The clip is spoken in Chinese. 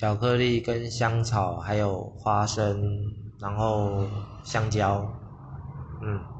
巧克力跟香草还有花生然后香蕉嗯。